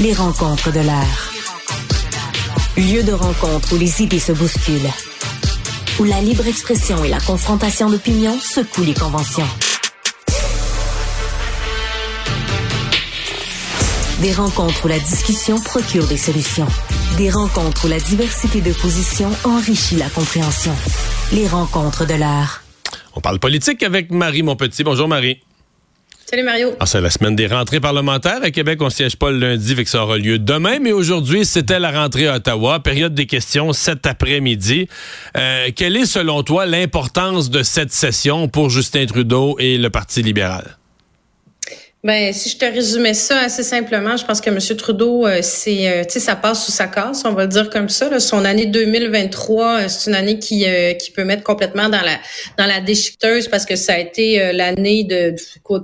Les rencontres de l'air. Lieu de rencontre où les idées se bousculent. Où la libre expression et la confrontation d'opinions secouent les conventions. Des rencontres où la discussion procure des solutions. Des rencontres où la diversité de positions enrichit la compréhension. Les rencontres de l'art. On parle politique avec Marie Monpetit. Bonjour Marie. Salut Mario. Ah, c'est la semaine des rentrées parlementaires. À Québec, on siège pas le lundi, fait que ça aura lieu demain. Mais aujourd'hui, c'était la rentrée à Ottawa. Période des questions cet après-midi. Euh, quelle est, selon toi, l'importance de cette session pour Justin Trudeau et le Parti libéral? Ben, si je te résumais ça assez simplement, je pense que M. Trudeau, euh, c'est, euh, tu sais, ça passe sous sa casse, on va le dire comme ça. Là. Son année 2023, euh, c'est une année qui qui peut mettre complètement dans la dans la déchiqueteuse parce que ça a été l'année de,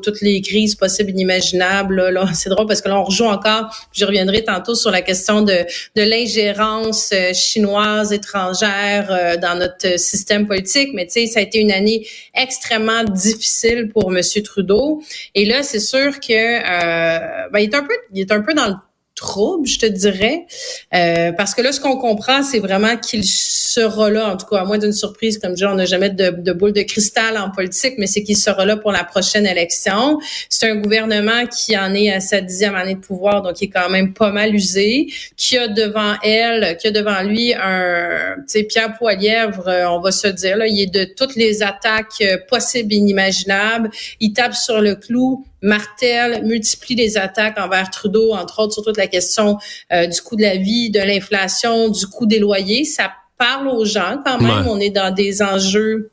toutes les crises possibles, inimaginables. Là, c'est drôle parce que là, on rejoue encore. Je reviendrai tantôt sur la question de de l'ingérence chinoise étrangère dans notre système politique. Mais tu sais, ça a été une année extrêmement difficile pour M. Trudeau. Et là, c'est sûr que euh, ben, il est un peu il est un peu dans le trouble, je te dirais. Euh, parce que là, ce qu'on comprend, c'est vraiment qu'il sera là, en tout cas, à moins d'une surprise, comme je dis, on n'a jamais de, de, boule de cristal en politique, mais c'est qu'il sera là pour la prochaine élection. C'est un gouvernement qui en est à sa dixième année de pouvoir, donc qui est quand même pas mal usé, qui a devant elle, qui a devant lui un, tu sais, Pierre Poilièvre, euh, on va se dire, là, il est de toutes les attaques euh, possibles et inimaginables. Il tape sur le clou martèle, multiplie les attaques envers Trudeau, entre autres sur toute la question euh, du coût de la vie, de l'inflation, du coût des loyers. Ça parle aux gens quand même. On est dans des enjeux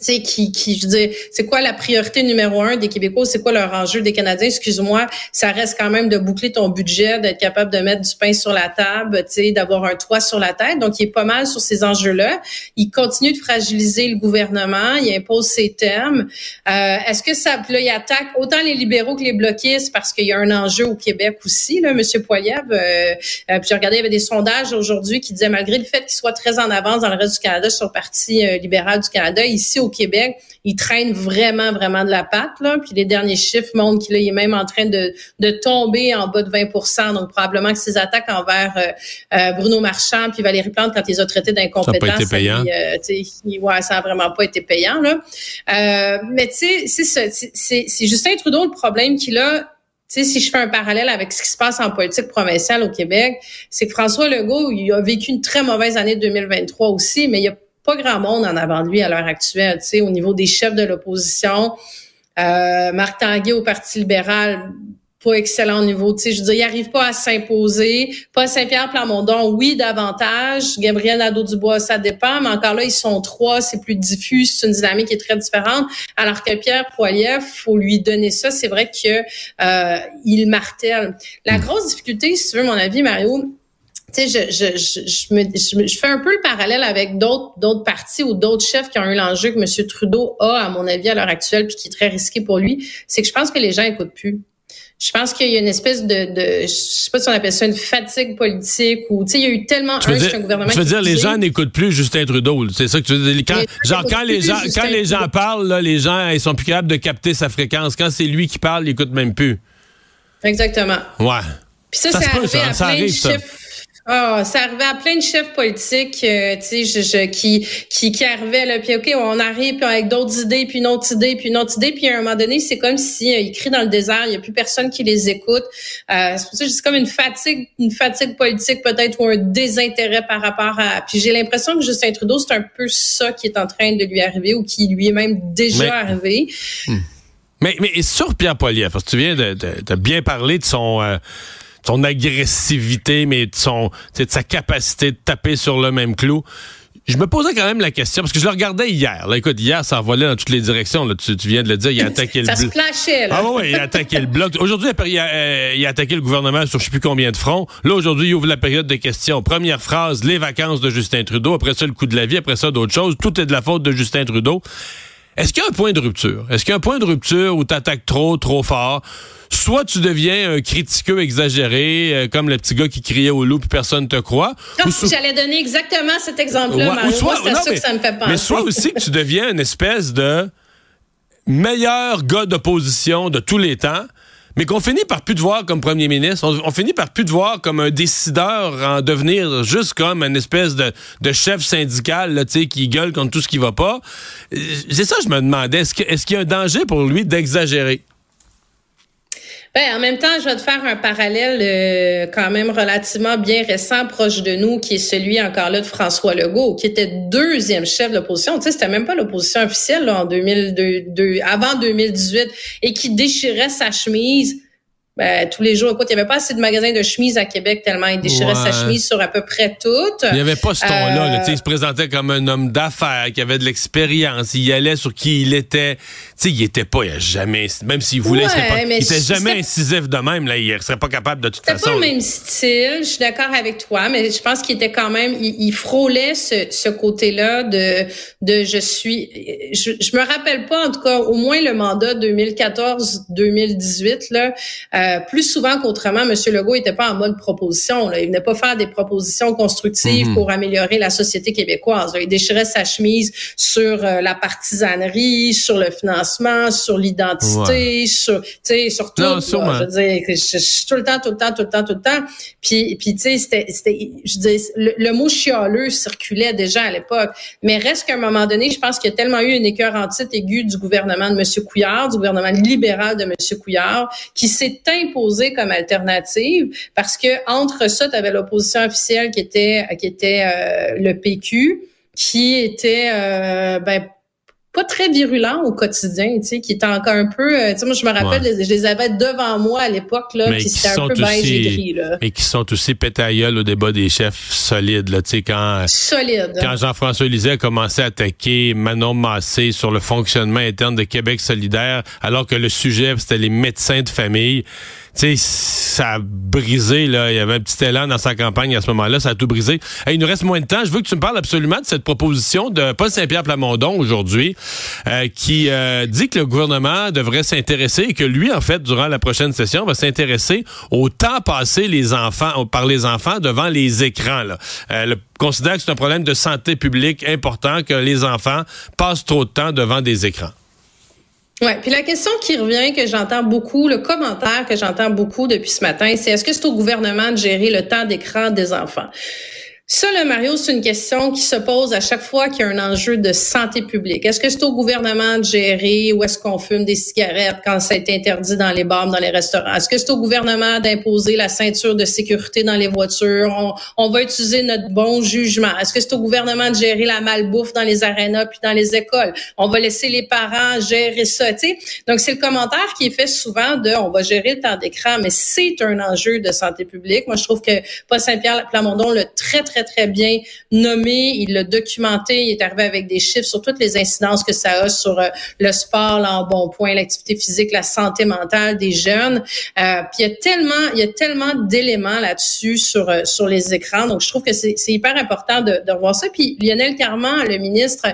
sais, qui, qui, je veux c'est quoi la priorité numéro un des Québécois? C'est quoi leur enjeu des Canadiens? Excuse-moi, ça reste quand même de boucler ton budget, d'être capable de mettre du pain sur la table, tu sais, d'avoir un toit sur la tête. Donc, il est pas mal sur ces enjeux-là. Il continue de fragiliser le gouvernement. Il impose ses termes. Euh, est-ce que ça, là, il attaque autant les libéraux que les bloquistes parce qu'il y a un enjeu au Québec aussi, là, Monsieur Poiliev? Euh, euh, puis j'ai regardé, il y avait des sondages aujourd'hui qui disaient, malgré le fait qu'il soit très en avance dans le reste du Canada sur le Parti libéral du Canada, ici au Québec, il traîne vraiment, vraiment de la patte. Là. Puis les derniers chiffres montrent qu'il est même en train de, de tomber en bas de 20% Donc probablement que ses attaques envers euh, euh, Bruno Marchand puis Valérie Plante quand ils ont traité d'incompétents, ça, a pas été payant. Euh, ouais, ça a vraiment pas été payant. Là. mais tu sais, c'est Justin Trudeau le problème qu'il a tu sais, si je fais un parallèle avec ce qui se passe en politique provinciale au Québec, c'est que François Legault, il a vécu une très mauvaise année 2023 aussi, mais il a pas grand monde en avant de lui à l'heure actuelle, tu sais, au niveau des chefs de l'opposition. Euh, Marc Tanguay au Parti libéral, pas excellent au niveau, tu sais, je veux dire, il arrive pas à s'imposer. Pas Saint-Pierre Plamondon, oui, davantage. Gabriel Nadeau-Dubois, ça dépend, mais encore là, ils sont trois, c'est plus diffus, c'est une dynamique qui est très différente. Alors que Pierre Poilievre, faut lui donner ça, c'est vrai que euh, il martèle. La grosse difficulté, si tu veux mon avis, Mario, tu sais, je, je, je, me, je, fais un peu le parallèle avec d'autres d'autres partis ou d'autres chefs qui ont eu l'enjeu que M. Trudeau a, à mon avis, à l'heure actuelle, puis qui est très risqué pour lui. C'est que je pense que les gens écoutent plus. Je pense qu'il y a une espèce de, de je sais pas si on appelle ça une fatigue politique ou tu sais il y a eu tellement tu un, gouvernement. Tu veux dire les gens n'écoutent plus Justin Trudeau, c'est ça que tu veux dire? Quand, genre quand les gens quand les gens parlent là, les gens ils sont plus capables de capter sa fréquence. Quand c'est lui qui parle, ils écoutent même plus. Exactement. Ouais. Puis ça, ça c'est arrivé à plein de chiffres ah, ça arrivait à plein de chefs politiques, euh, tu sais, je, qui, qui, qui arrivaient là, puis ok, on arrive puis avec d'autres idées, puis une autre idée, puis une autre idée, puis à un moment donné, c'est comme si euh, ils crient dans le désert, il n'y a plus personne qui les écoute. Euh, c'est pour ça que c'est comme une fatigue, une fatigue politique peut-être ou un désintérêt par rapport à. Puis j'ai l'impression que Justin Trudeau, c'est un peu ça qui est en train de lui arriver ou qui lui est même déjà arrivé. Hmm. Mais, mais sur Pierre Poilievre, parce que tu viens de, de, bien parler de son euh, son agressivité, mais de, son, de sa capacité de taper sur le même clou. Je me posais quand même la question, parce que je le regardais hier. Là, écoute, hier, ça envolait dans toutes les directions. Là. Tu, viens de le dire, il a attaqué le bloc. Ça se. Ah oui, il a attaqué le bloc. Aujourd'hui, il, euh, il, a attaqué le gouvernement sur je sais plus combien de fronts. Là, aujourd'hui, il ouvre la période de questions. Première phrase, les vacances de Justin Trudeau. Après ça, le coup de la vie. Après ça, d'autres choses. Tout est de la faute de Justin Trudeau. Est-ce qu'il y a un point de rupture? Est-ce qu'il y a un point de rupture où tu attaques trop, trop fort? Soit tu deviens un critiqueux exagéré, euh, comme le petit gars qui criait au loup puis personne te croit. J'allais donner exactement cet exemple-là, ouais, soit, ça que ça me fait penser. Mais soit aussi que tu deviens une espèce de meilleur gars d'opposition de tous les temps, mais qu'on finit par plus te voir comme premier ministre. On, finit par plus te voir comme un décideur en devenir juste comme une espèce de, chef syndical là, qui gueule contre tout ce qui va pas. C'est ça, je me demandais. Est-ce qu'il y a un danger pour lui d'exagérer? Ben, en même temps, je vais te faire un parallèle euh, quand même relativement bien récent, proche de nous, qui est celui encore là de François Legault, qui était deuxième chef de l'opposition. Tu sais, c'était même pas l'opposition officielle là, en 2002, avant 2018, et qui déchirait sa chemise ben, tous les jours. Écoute, il n'y avait pas assez de magasins de chemises à Québec tellement il déchirait sa chemise sur à peu près toutes. Il n'y avait pas ce ton-là. il se présentait comme un homme d'affaires qui avait de l'expérience. Il y allait sur qui il était. sais, il était pas, il a jamais, même s'il voulait, il était jamais incisif de même. Là, il serait pas capable de toute façon. pas le même style. Je suis d'accord avec toi, mais je pense qu'il était quand même, il, frôlait ce, ce côté-là de, de je suis. Je, je me rappelle pas, en tout cas, au moins le mandat 2014-2018 là. Euh, plus souvent qu'autrement, M. Legault n'était pas en mode proposition. Là. Il venait pas faire des propositions constructives mhm. pour améliorer la société québécoise. Il déchirait sa chemise sur euh, la partisanerie, sur le financement, sur l'identité, sur, sur tout. Non, je veux dire, je, tout le temps, tout le temps, tout le temps, tout le temps. Puis, puis tu sais, c'était, je dis, le, mot chialeux circulait déjà à l'époque. Mais reste qu'à un moment donné, je pense qu'il y a tellement eu une écœurantite aiguë du gouvernement de M. Couillard, du gouvernement libéral de M. Couillard, qui s'est imposé comme alternative parce que entre ça, tu avais l'opposition officielle qui était qui était euh, le PQ qui était euh, ben pas très virulent au quotidien, tu sais, qui était encore un peu, euh, tu sais, moi je me rappelle, je les avais devant moi à l'époque là, puis c'était un peu beige et gris là. Et qui sont aussi pétailleul au débat des chefs solides là, tu sais quand Solide. Quand Jean-François Lisée a commencé à attaquer Manon Massé sur le fonctionnement interne de Québec solidaire, alors que le sujet c'était les médecins de famille sais, ça a brisé, là. Il y avait un petit élan dans sa campagne à ce moment-là. Ça a tout brisé. il nous reste moins de temps. Je veux que tu me parles absolument de cette proposition de Paul Saint-Pierre Plamondon aujourd'hui, euh, qui euh, dit que le gouvernement devrait s'intéresser et que lui, en fait, durant la prochaine session, va s'intéresser au temps passé les enfants, par les enfants devant les écrans, là. Euh, le, considère que c'est un problème de santé publique important que les enfants passent trop de temps devant des écrans. Ouais, puis la question qui revient, que j'entends beaucoup, le commentaire que j'entends beaucoup depuis ce matin, c'est est-ce que c'est au gouvernement de gérer le temps d'écran des enfants? Ça, le Mario, c'est une question qui se pose à chaque fois qu'il y a un enjeu de santé publique. Est-ce que c'est au gouvernement de gérer ou est-ce qu'on fume des cigarettes quand ça est interdit dans les bars, dans les restaurants? Est-ce que c'est au gouvernement d'imposer la ceinture de sécurité dans les voitures? On, va utiliser notre bon jugement. Est-ce que c'est au gouvernement de gérer la malbouffe dans les arénas puis dans les écoles? On va laisser les parents gérer ça, tu sais? Donc, c'est le commentaire qui est fait souvent de on va gérer le temps d'écran, mais c'est un enjeu de santé publique. Moi, je trouve que Paul Saint-Pierre Plamondon l'a très, très très, bien nommé. Il l'a documenté. Il est arrivé avec des chiffres sur toutes les incidences que ça a sur euh, le sport, là, bon point, l'activité physique, la santé mentale des jeunes. Euh, puis il y a tellement, il y a tellement d'éléments là-dessus sur euh, sur les écrans. Donc je trouve que c'est hyper important de, de revoir ça. Puis Lionel Carman, le ministre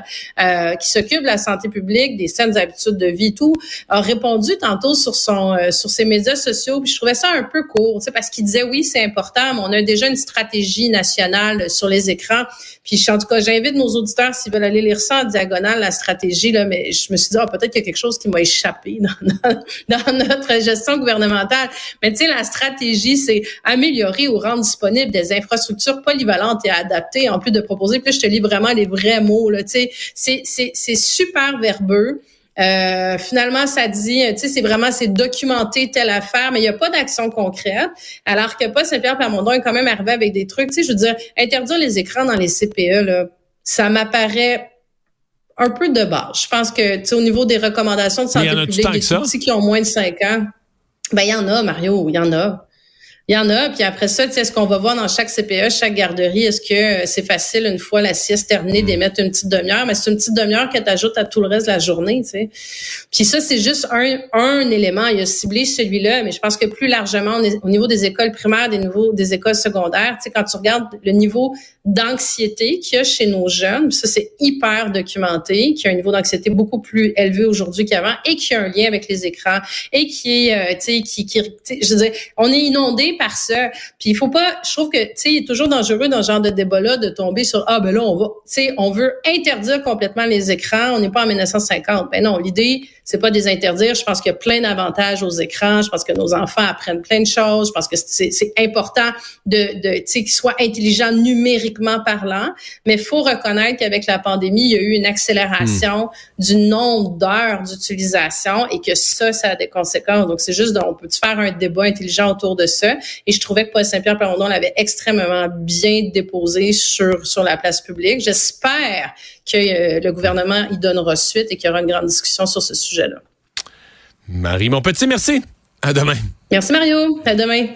qui s'occupe de la santé publique, des saines habitudes de vie, tout, a répondu tantôt sur son sur ses médias sociaux. Puis je trouvais ça un peu court, parce qu'il disait oui c'est important, mais on a déjà une stratégie nationale sur les écrans. Puis en tout cas, j'invite nos auditeurs s'ils veulent aller lire ça en diagonale, la stratégie. Là, mais je me suis dit, oh, peut-être qu'il y a quelque chose qui m'a échappé dans, notre gestion gouvernementale. Mais tu sais, la stratégie, c'est améliorer ou rendre disponibles des infrastructures polyvalentes et adaptées, en plus de proposer. Puis je te lis vraiment les vrais mots. Là, tu sais, c'est super verbeux. Euh, finalement, ça dit, tu sais, c'est vraiment, c'est documenter telle affaire, mais il n'y a pas d'action concrète. Alors que pas Saint-Pierre Plamondon est quand même arrivé avec des trucs, tu sais, je veux dire, interdire les écrans dans les CPE, là, ça m'apparaît un peu de base. Je pense que, tu sais, au niveau des recommandations de santé publique, des outils qui ont moins de 5 ans, ben, il y en a, Mario, il y en a. Il y en a, puis après ça, est-ce qu'on va voir dans chaque CPE, chaque garderie, est-ce que euh, c'est facile une fois la sieste terminée d'émettre une petite demi-heure, mais c'est une petite demi-heure que tu ajoutes à tout le reste de la journée, tu sais. Puis ça, c'est juste un, un élément. Il a ciblé celui-là, mais je pense que plus largement, au niveau des écoles primaires, des niveaux des écoles secondaires, tu sais, quand tu regardes le niveau d'anxiété qu'il y a chez nos jeunes, ça c'est hyper documenté, qu'il y a un niveau d'anxiété beaucoup plus élevé aujourd'hui qu'avant et qui a un lien avec les écrans et qui est, euh, tu sais, qui, qui je veux dire, on est inondé par ça. Puis il faut pas, je trouve que, tu sais, il est toujours dangereux dans ce genre de débat-là de tomber sur, ah ben là, on va, tu sais, on veut interdire complètement les écrans, on n'est pas en 1950. Ben non, l'idée, c'est pas des interdire. Je pense qu'il y a plein d'avantages aux écrans. Je pense que nos enfants apprennent plein de choses. Je pense que c'est important de, de tu sais, qu'ils soient intelligents numériquement parlant. Mais faut reconnaître qu'avec la pandémie, il y a eu une accélération hmm. du nombre d'heures d'utilisation et que ça, ça a des conséquences. Donc, c'est juste, on peut faire un débat intelligent autour de ça? Et je trouvais que Paul Saint-Pierre Plamondon l'avait extrêmement bien déposé sur, sur la place publique. J'espère que euh, le gouvernement y donnera suite et qu'il y aura une grande discussion sur ce sujet-là. Marie mon petit, merci. À demain. Merci Mario. À demain.